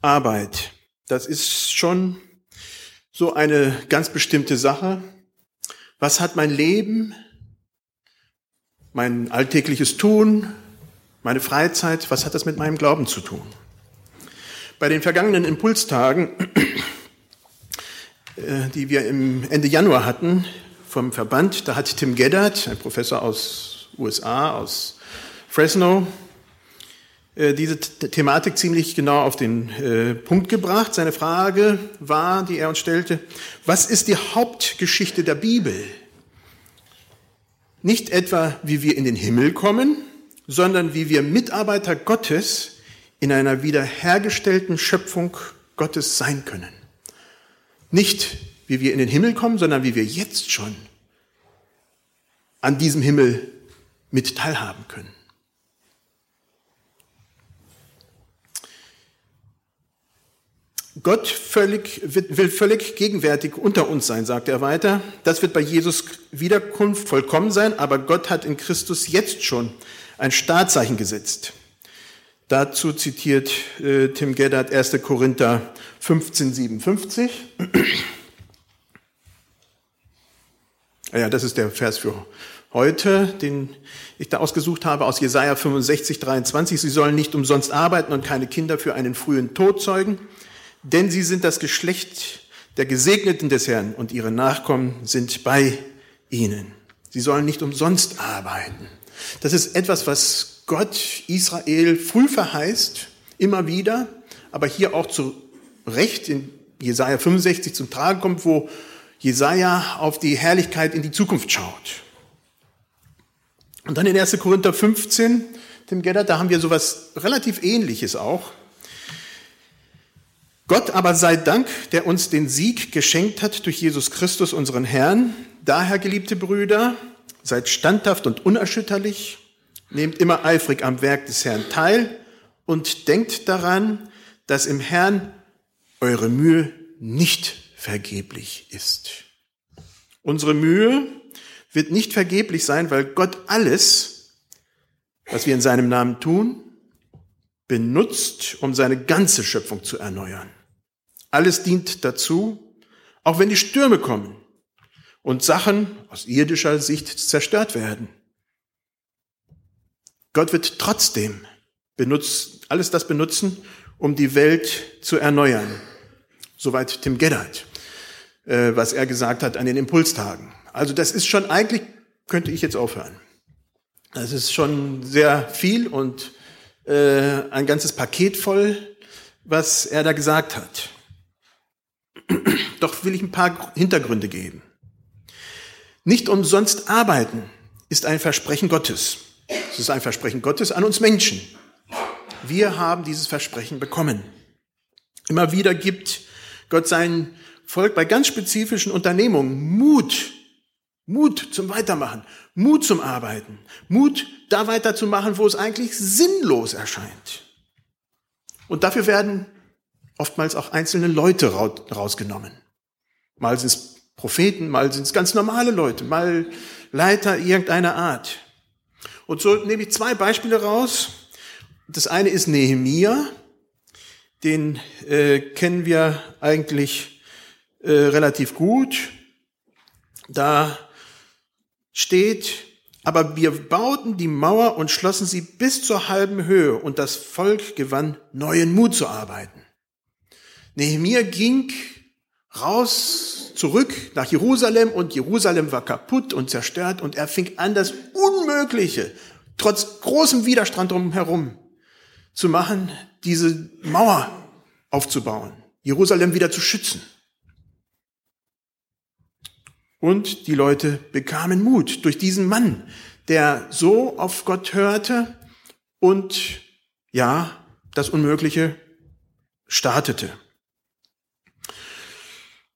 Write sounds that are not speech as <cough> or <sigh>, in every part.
Arbeit, das ist schon so eine ganz bestimmte Sache. Was hat mein Leben, mein alltägliches Tun, meine Freizeit, was hat das mit meinem Glauben zu tun? Bei den vergangenen Impulstagen, äh, die wir im Ende Januar hatten vom Verband, da hat Tim Geddard, ein Professor aus USA, aus Fresno, diese Thematik ziemlich genau auf den äh, Punkt gebracht. Seine Frage war, die er uns stellte, was ist die Hauptgeschichte der Bibel? Nicht etwa, wie wir in den Himmel kommen, sondern wie wir Mitarbeiter Gottes in einer wiederhergestellten Schöpfung Gottes sein können. Nicht, wie wir in den Himmel kommen, sondern wie wir jetzt schon an diesem Himmel mit teilhaben können. Gott völlig, will völlig gegenwärtig unter uns sein, sagt er weiter. Das wird bei Jesus Wiederkunft vollkommen sein, aber Gott hat in Christus jetzt schon ein Startzeichen gesetzt. Dazu zitiert äh, Tim Geddard 1. Korinther 15, 57. ja, das ist der Vers für heute, den ich da ausgesucht habe, aus Jesaja 65, 23. Sie sollen nicht umsonst arbeiten und keine Kinder für einen frühen Tod zeugen, denn sie sind das Geschlecht der Gesegneten des Herrn und ihre Nachkommen sind bei ihnen. Sie sollen nicht umsonst arbeiten. Das ist etwas, was Gott Israel früh verheißt, immer wieder, aber hier auch zu Recht in Jesaja 65 zum Tragen kommt, wo Jesaja auf die Herrlichkeit in die Zukunft schaut. Und dann in 1. Korinther 15, dem Gedder, da haben wir sowas relativ ähnliches auch. Gott aber sei Dank, der uns den Sieg geschenkt hat durch Jesus Christus, unseren Herrn. Daher, geliebte Brüder, seid standhaft und unerschütterlich, Nehmt immer eifrig am Werk des Herrn teil und denkt daran, dass im Herrn eure Mühe nicht vergeblich ist. Unsere Mühe wird nicht vergeblich sein, weil Gott alles, was wir in seinem Namen tun, benutzt, um seine ganze Schöpfung zu erneuern. Alles dient dazu, auch wenn die Stürme kommen und Sachen aus irdischer Sicht zerstört werden. Gott wird trotzdem benutzt, alles das benutzen, um die Welt zu erneuern. Soweit Tim Geddard, äh, was er gesagt hat an den Impulstagen. Also das ist schon eigentlich, könnte ich jetzt aufhören. Das ist schon sehr viel und äh, ein ganzes Paket voll, was er da gesagt hat. Doch will ich ein paar Hintergründe geben. Nicht umsonst arbeiten ist ein Versprechen Gottes. Es ist ein Versprechen Gottes an uns Menschen. Wir haben dieses Versprechen bekommen. Immer wieder gibt Gott sein Volk bei ganz spezifischen Unternehmungen Mut, Mut zum Weitermachen, Mut zum Arbeiten, Mut da weiterzumachen, wo es eigentlich sinnlos erscheint. Und dafür werden oftmals auch einzelne Leute rausgenommen. Mal sind es Propheten, mal sind es ganz normale Leute, mal Leiter irgendeiner Art. Und so nehme ich zwei Beispiele raus. Das eine ist Nehemia. Den äh, kennen wir eigentlich äh, relativ gut. Da steht, aber wir bauten die Mauer und schlossen sie bis zur halben Höhe und das Volk gewann neuen Mut zu arbeiten. Nehemia ging raus, zurück nach Jerusalem und Jerusalem war kaputt und zerstört und er fing an, das Unmögliche, trotz großem Widerstand drumherum zu machen, diese Mauer aufzubauen, Jerusalem wieder zu schützen. Und die Leute bekamen Mut durch diesen Mann, der so auf Gott hörte und ja, das Unmögliche startete.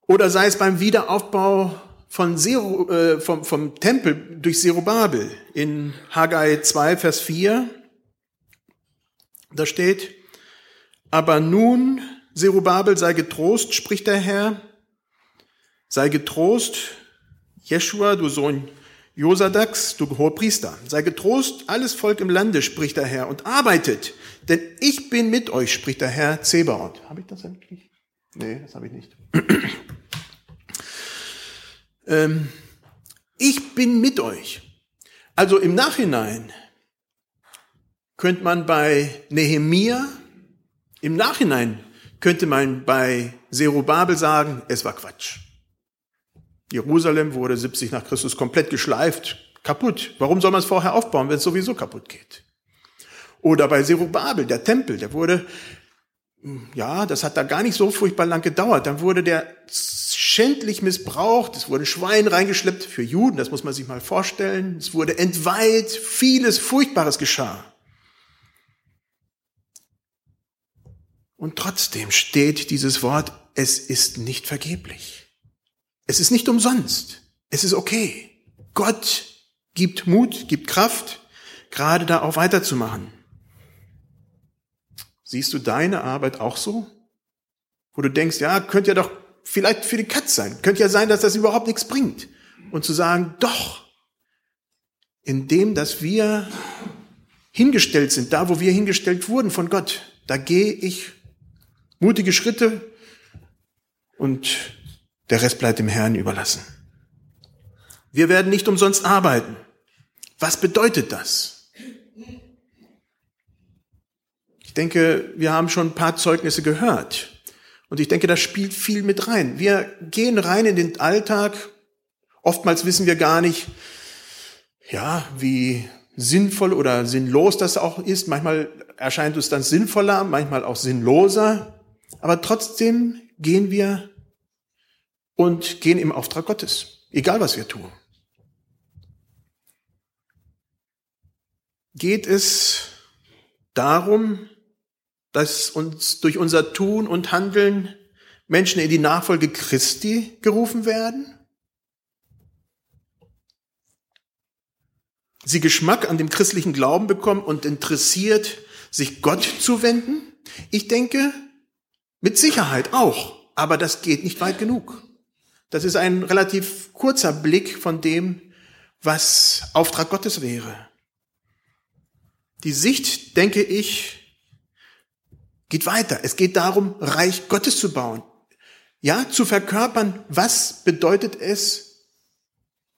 Oder sei es beim Wiederaufbau von Zero, äh, vom, vom Tempel durch Zerubabel in Haggai 2, Vers 4. Da steht, aber nun, Zerubabel, sei getrost, spricht der Herr, sei getrost, Jeschua, du Sohn Josadax, du Hohepriester, sei getrost, alles Volk im Lande, spricht der Herr, und arbeitet, denn ich bin mit euch, spricht der Herr Zebaoth. Habe ich das eigentlich? Nee, das habe ich nicht. Ähm, ich bin mit euch. Also im Nachhinein könnte man bei Nehemia, im Nachhinein könnte man bei Zerubabel sagen, es war Quatsch. Jerusalem wurde 70 nach Christus komplett geschleift, kaputt. Warum soll man es vorher aufbauen, wenn es sowieso kaputt geht? Oder bei Zerubabel, der Tempel, der wurde, ja, das hat da gar nicht so furchtbar lang gedauert. Dann wurde der schändlich missbraucht, es wurden Schweine reingeschleppt für Juden, das muss man sich mal vorstellen. Es wurde entweiht, vieles Furchtbares geschah. Und trotzdem steht dieses Wort, es ist nicht vergeblich. Es ist nicht umsonst. Es ist okay. Gott gibt Mut, gibt Kraft, gerade da auch weiterzumachen. Siehst du deine Arbeit auch so? Wo du denkst, ja, könnte ja doch vielleicht für die Katz sein. Könnte ja sein, dass das überhaupt nichts bringt. Und zu sagen, doch, indem, dass wir hingestellt sind, da wo wir hingestellt wurden von Gott, da gehe ich mutige Schritte und der Rest bleibt dem Herrn überlassen. Wir werden nicht umsonst arbeiten. Was bedeutet das? Ich denke, wir haben schon ein paar Zeugnisse gehört. Und ich denke, da spielt viel mit rein. Wir gehen rein in den Alltag. Oftmals wissen wir gar nicht, ja, wie sinnvoll oder sinnlos das auch ist. Manchmal erscheint uns dann sinnvoller, manchmal auch sinnloser. Aber trotzdem gehen wir und gehen im Auftrag Gottes, egal was wir tun. Geht es darum, dass uns durch unser Tun und Handeln Menschen in die Nachfolge Christi gerufen werden? Sie Geschmack an dem christlichen Glauben bekommen und interessiert, sich Gott zu wenden? Ich denke, mit Sicherheit auch, aber das geht nicht weit genug. Das ist ein relativ kurzer Blick von dem, was Auftrag Gottes wäre. Die Sicht, denke ich, geht weiter. Es geht darum, Reich Gottes zu bauen. Ja, zu verkörpern, was bedeutet es,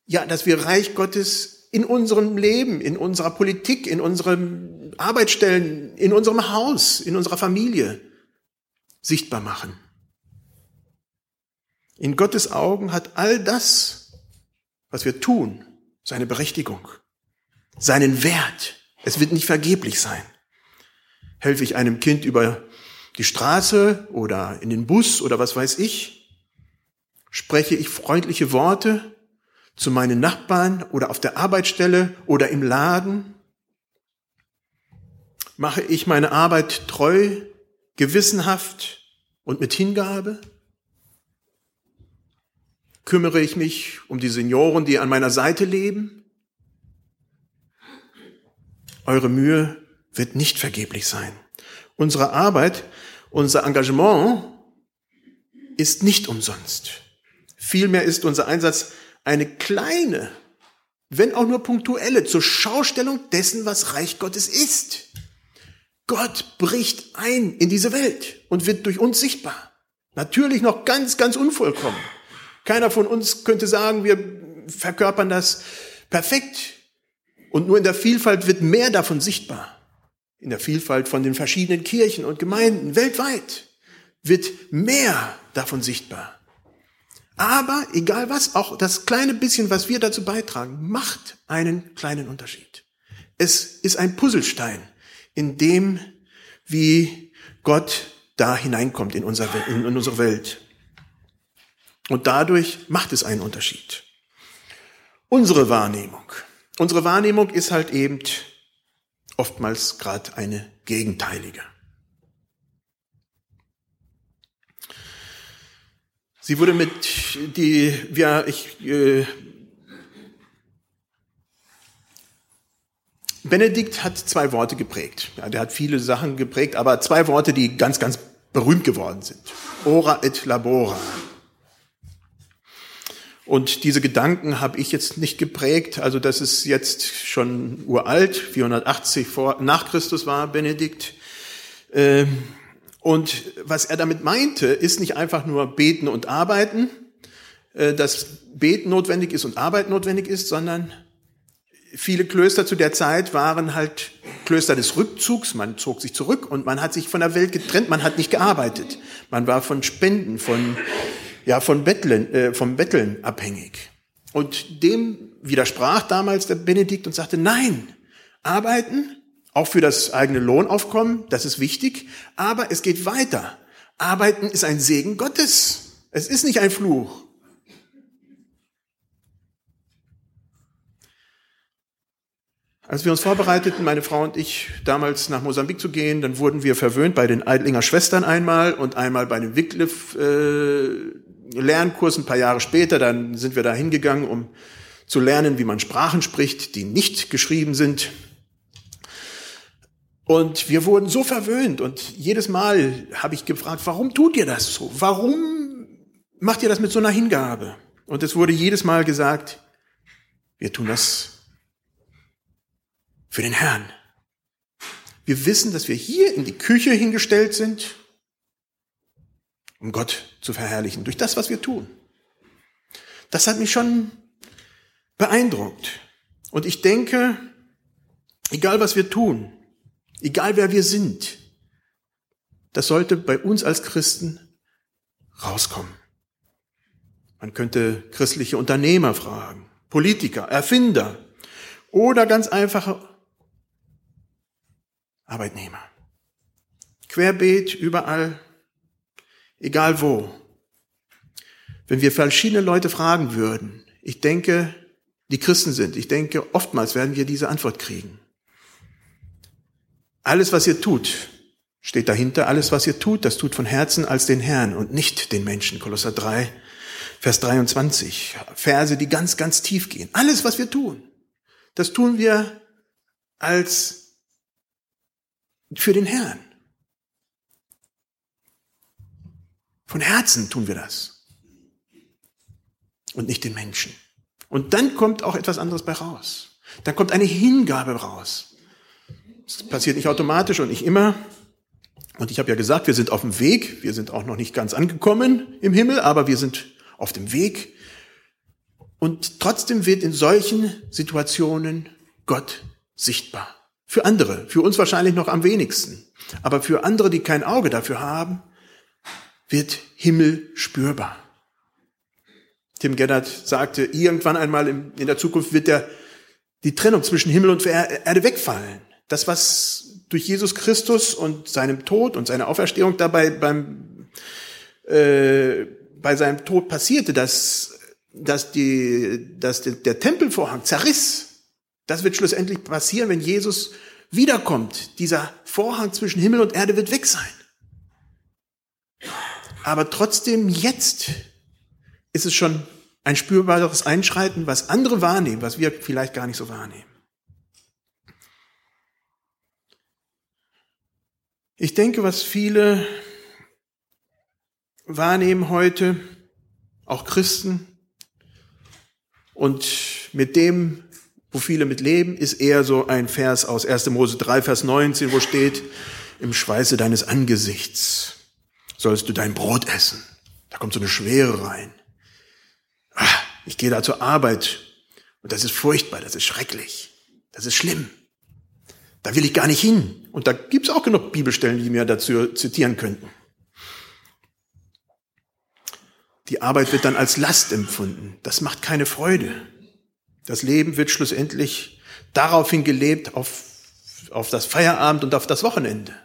ja, dass wir Reich Gottes in unserem Leben, in unserer Politik, in unseren Arbeitsstellen, in unserem Haus, in unserer Familie sichtbar machen. In Gottes Augen hat all das, was wir tun, seine Berechtigung, seinen Wert. Es wird nicht vergeblich sein. Helfe ich einem Kind über die Straße oder in den Bus oder was weiß ich? Spreche ich freundliche Worte zu meinen Nachbarn oder auf der Arbeitsstelle oder im Laden? Mache ich meine Arbeit treu gewissenhaft und mit Hingabe? Kümmere ich mich um die Senioren, die an meiner Seite leben? Eure Mühe wird nicht vergeblich sein. Unsere Arbeit, unser Engagement ist nicht umsonst. Vielmehr ist unser Einsatz eine kleine, wenn auch nur punktuelle, zur Schaustellung dessen, was Reich Gottes ist. Gott bricht ein in diese Welt und wird durch uns sichtbar. Natürlich noch ganz, ganz unvollkommen. Keiner von uns könnte sagen, wir verkörpern das perfekt. Und nur in der Vielfalt wird mehr davon sichtbar. In der Vielfalt von den verschiedenen Kirchen und Gemeinden weltweit wird mehr davon sichtbar. Aber egal was, auch das kleine bisschen, was wir dazu beitragen, macht einen kleinen Unterschied. Es ist ein Puzzlestein in dem, wie Gott da hineinkommt in, unser, in unsere Welt. Und dadurch macht es einen Unterschied. Unsere Wahrnehmung. Unsere Wahrnehmung ist halt eben oftmals gerade eine gegenteilige. Sie wurde mit die, ja, ich äh, Benedikt hat zwei Worte geprägt. Ja, der hat viele Sachen geprägt, aber zwei Worte, die ganz, ganz berühmt geworden sind. Ora et labora. Und diese Gedanken habe ich jetzt nicht geprägt. Also das ist jetzt schon uralt, 480 vor, nach Christus war Benedikt. Ähm, und was er damit meinte, ist nicht einfach nur beten und arbeiten, äh, dass Beten notwendig ist und Arbeit notwendig ist, sondern viele Klöster zu der Zeit waren halt Klöster des Rückzugs. Man zog sich zurück und man hat sich von der Welt getrennt. Man hat nicht gearbeitet. Man war von Spenden, von, ja, von Betteln, äh, vom Betteln abhängig. Und dem widersprach damals der Benedikt und sagte, nein, arbeiten, auch für das eigene Lohnaufkommen, das ist wichtig, aber es geht weiter. Arbeiten ist ein Segen Gottes. Es ist nicht ein Fluch. Als wir uns vorbereiteten, meine Frau und ich, damals nach Mosambik zu gehen, dann wurden wir verwöhnt bei den Eidlinger Schwestern einmal und einmal bei dem Wycliffe äh, Lernkurs ein paar Jahre später. Dann sind wir da hingegangen, um zu lernen, wie man Sprachen spricht, die nicht geschrieben sind. Und wir wurden so verwöhnt und jedes Mal habe ich gefragt, warum tut ihr das so? Warum macht ihr das mit so einer Hingabe? Und es wurde jedes Mal gesagt, wir tun das für den Herrn. Wir wissen, dass wir hier in die Küche hingestellt sind, um Gott zu verherrlichen, durch das, was wir tun. Das hat mich schon beeindruckt. Und ich denke, egal was wir tun, egal wer wir sind, das sollte bei uns als Christen rauskommen. Man könnte christliche Unternehmer fragen, Politiker, Erfinder oder ganz einfache Arbeitnehmer. Querbeet, überall, egal wo. Wenn wir verschiedene Leute fragen würden, ich denke, die Christen sind, ich denke, oftmals werden wir diese Antwort kriegen. Alles, was ihr tut, steht dahinter, alles, was ihr tut, das tut von Herzen als den Herrn und nicht den Menschen. Kolosser 3, Vers 23. Verse, die ganz, ganz tief gehen. Alles, was wir tun, das tun wir als für den Herrn. Von Herzen tun wir das. Und nicht den Menschen. Und dann kommt auch etwas anderes bei raus. Dann kommt eine Hingabe raus. Das passiert nicht automatisch und nicht immer. Und ich habe ja gesagt, wir sind auf dem Weg. Wir sind auch noch nicht ganz angekommen im Himmel, aber wir sind auf dem Weg. Und trotzdem wird in solchen Situationen Gott sichtbar. Für andere, für uns wahrscheinlich noch am wenigsten. Aber für andere, die kein Auge dafür haben, wird Himmel spürbar. Tim Gennert sagte, irgendwann einmal in der Zukunft wird der, die Trennung zwischen Himmel und Erde wegfallen. Das, was durch Jesus Christus und seinem Tod und seiner Auferstehung dabei beim, äh, bei seinem Tod passierte, dass, dass, die, dass der, der Tempelvorhang zerriss, das wird schlussendlich passieren, wenn Jesus wiederkommt. Dieser Vorhang zwischen Himmel und Erde wird weg sein. Aber trotzdem jetzt ist es schon ein spürbares Einschreiten, was andere wahrnehmen, was wir vielleicht gar nicht so wahrnehmen. Ich denke, was viele wahrnehmen heute, auch Christen, und mit dem wo viele mit leben, ist eher so ein Vers aus 1. Mose 3, Vers 19, wo steht, im Schweiße deines Angesichts sollst du dein Brot essen. Da kommt so eine Schwere rein. Ah, ich gehe da zur Arbeit und das ist furchtbar, das ist schrecklich, das ist schlimm. Da will ich gar nicht hin. Und da gibt es auch genug Bibelstellen, die mir dazu zitieren könnten. Die Arbeit wird dann als Last empfunden. Das macht keine Freude. Das Leben wird schlussendlich daraufhin gelebt, auf, auf das Feierabend und auf das Wochenende.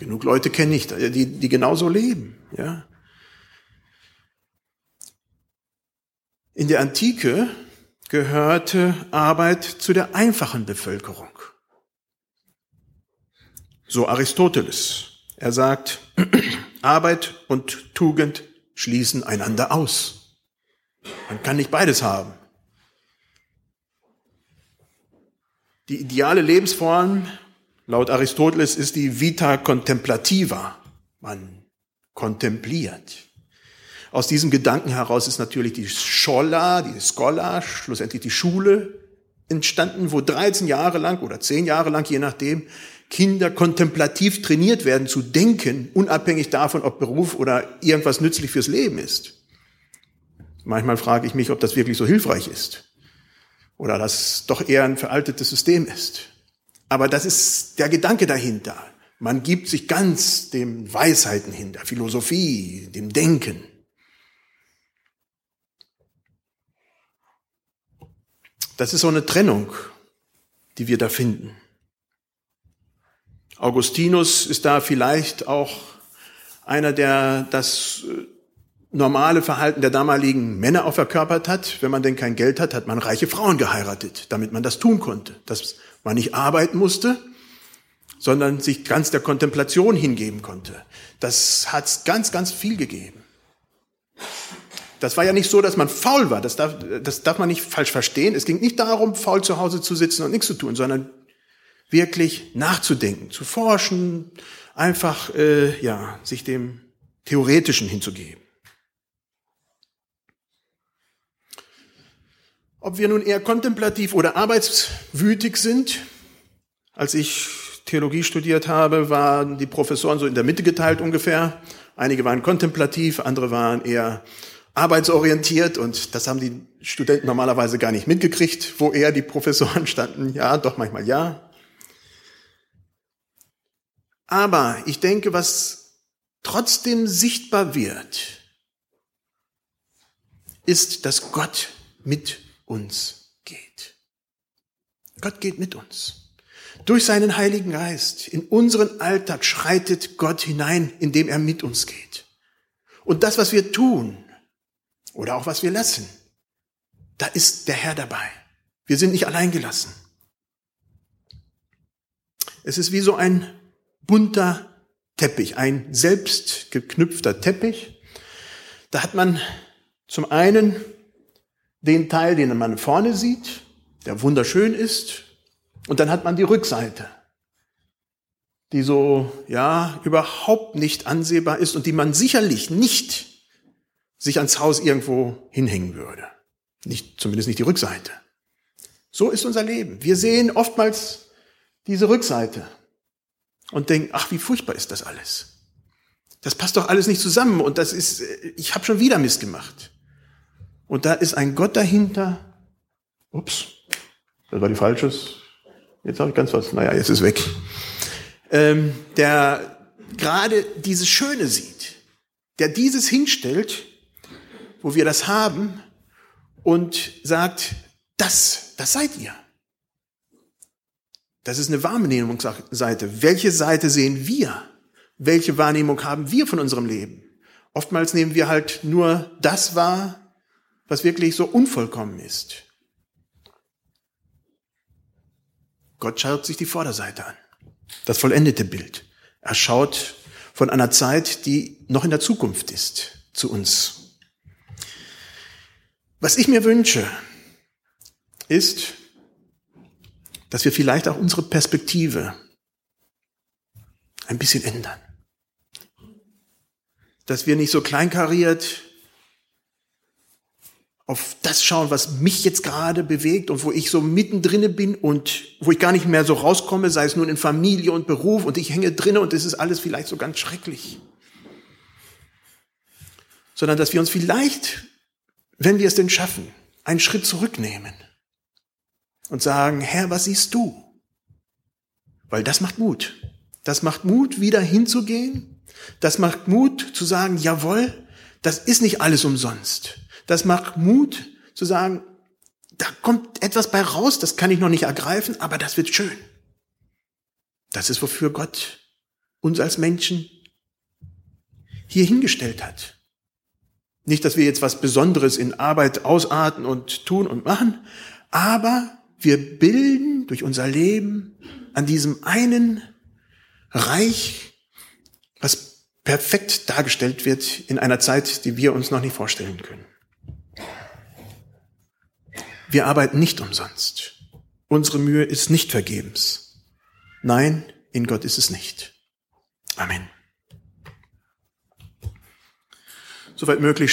Genug Leute kenne ich, die, die genauso leben, ja. In der Antike gehörte Arbeit zu der einfachen Bevölkerung. So Aristoteles. Er sagt, <clears throat> Arbeit und Tugend schließen einander aus. Man kann nicht beides haben. Die ideale Lebensform laut Aristoteles ist die Vita contemplativa. Man kontempliert. Aus diesem Gedanken heraus ist natürlich die Schola, die Schola, schlussendlich die Schule entstanden, wo 13 Jahre lang oder 10 Jahre lang, je nachdem, Kinder kontemplativ trainiert werden zu denken, unabhängig davon, ob Beruf oder irgendwas nützlich fürs Leben ist. Manchmal frage ich mich, ob das wirklich so hilfreich ist oder das doch eher ein veraltetes System ist. Aber das ist der Gedanke dahinter. Man gibt sich ganz dem Weisheiten hin, der Philosophie, dem Denken. Das ist so eine Trennung, die wir da finden. Augustinus ist da vielleicht auch einer, der das äh, normale Verhalten der damaligen Männer auch verkörpert hat. Wenn man denn kein Geld hat, hat man reiche Frauen geheiratet, damit man das tun konnte. Dass man nicht arbeiten musste, sondern sich ganz der Kontemplation hingeben konnte. Das hat ganz, ganz viel gegeben. Das war ja nicht so, dass man faul war. Das darf, das darf man nicht falsch verstehen. Es ging nicht darum, faul zu Hause zu sitzen und nichts zu tun, sondern wirklich nachzudenken, zu forschen, einfach äh, ja, sich dem Theoretischen hinzugeben. Ob wir nun eher kontemplativ oder arbeitswütig sind, als ich Theologie studiert habe, waren die Professoren so in der Mitte geteilt ungefähr. Einige waren kontemplativ, andere waren eher arbeitsorientiert und das haben die Studenten normalerweise gar nicht mitgekriegt, wo eher die Professoren standen. Ja, doch manchmal ja. Aber ich denke, was trotzdem sichtbar wird, ist, dass Gott mit uns geht. Gott geht mit uns. Durch seinen Heiligen Geist in unseren Alltag schreitet Gott hinein, indem er mit uns geht. Und das, was wir tun oder auch was wir lassen, da ist der Herr dabei. Wir sind nicht allein gelassen. Es ist wie so ein bunter Teppich, ein selbst geknüpfter Teppich. Da hat man zum einen den Teil, den man vorne sieht, der wunderschön ist, und dann hat man die Rückseite, die so, ja, überhaupt nicht ansehbar ist und die man sicherlich nicht sich ans Haus irgendwo hinhängen würde. Nicht, zumindest nicht die Rückseite. So ist unser Leben. Wir sehen oftmals diese Rückseite und denken, ach, wie furchtbar ist das alles. Das passt doch alles nicht zusammen und das ist, ich habe schon wieder Mist gemacht. Und da ist ein Gott dahinter. Ups, das war die falsches. Jetzt habe ich ganz was. Naja, jetzt ist weg. Ähm, der gerade dieses Schöne sieht, der dieses hinstellt, wo wir das haben und sagt, das, das seid ihr. Das ist eine Wahrnehmungsseite. Welche Seite sehen wir? Welche Wahrnehmung haben wir von unserem Leben? Oftmals nehmen wir halt nur das wahr, was wirklich so unvollkommen ist. Gott schaut sich die Vorderseite an, das vollendete Bild. Er schaut von einer Zeit, die noch in der Zukunft ist, zu uns. Was ich mir wünsche, ist, dass wir vielleicht auch unsere Perspektive ein bisschen ändern. Dass wir nicht so kleinkariert auf das schauen, was mich jetzt gerade bewegt und wo ich so mittendrin bin und wo ich gar nicht mehr so rauskomme, sei es nun in Familie und Beruf und ich hänge drinne und es ist alles vielleicht so ganz schrecklich. Sondern dass wir uns vielleicht, wenn wir es denn schaffen, einen Schritt zurücknehmen und sagen, Herr, was siehst du? Weil das macht Mut. Das macht Mut, wieder hinzugehen. Das macht Mut zu sagen, jawohl, das ist nicht alles umsonst. Das macht Mut zu sagen, da kommt etwas bei raus, das kann ich noch nicht ergreifen, aber das wird schön. Das ist, wofür Gott uns als Menschen hier hingestellt hat. Nicht, dass wir jetzt was Besonderes in Arbeit ausarten und tun und machen, aber wir bilden durch unser Leben an diesem einen Reich, was perfekt dargestellt wird in einer Zeit, die wir uns noch nicht vorstellen können. Wir arbeiten nicht umsonst. Unsere Mühe ist nicht vergebens. Nein, in Gott ist es nicht. Amen. Soweit möglich.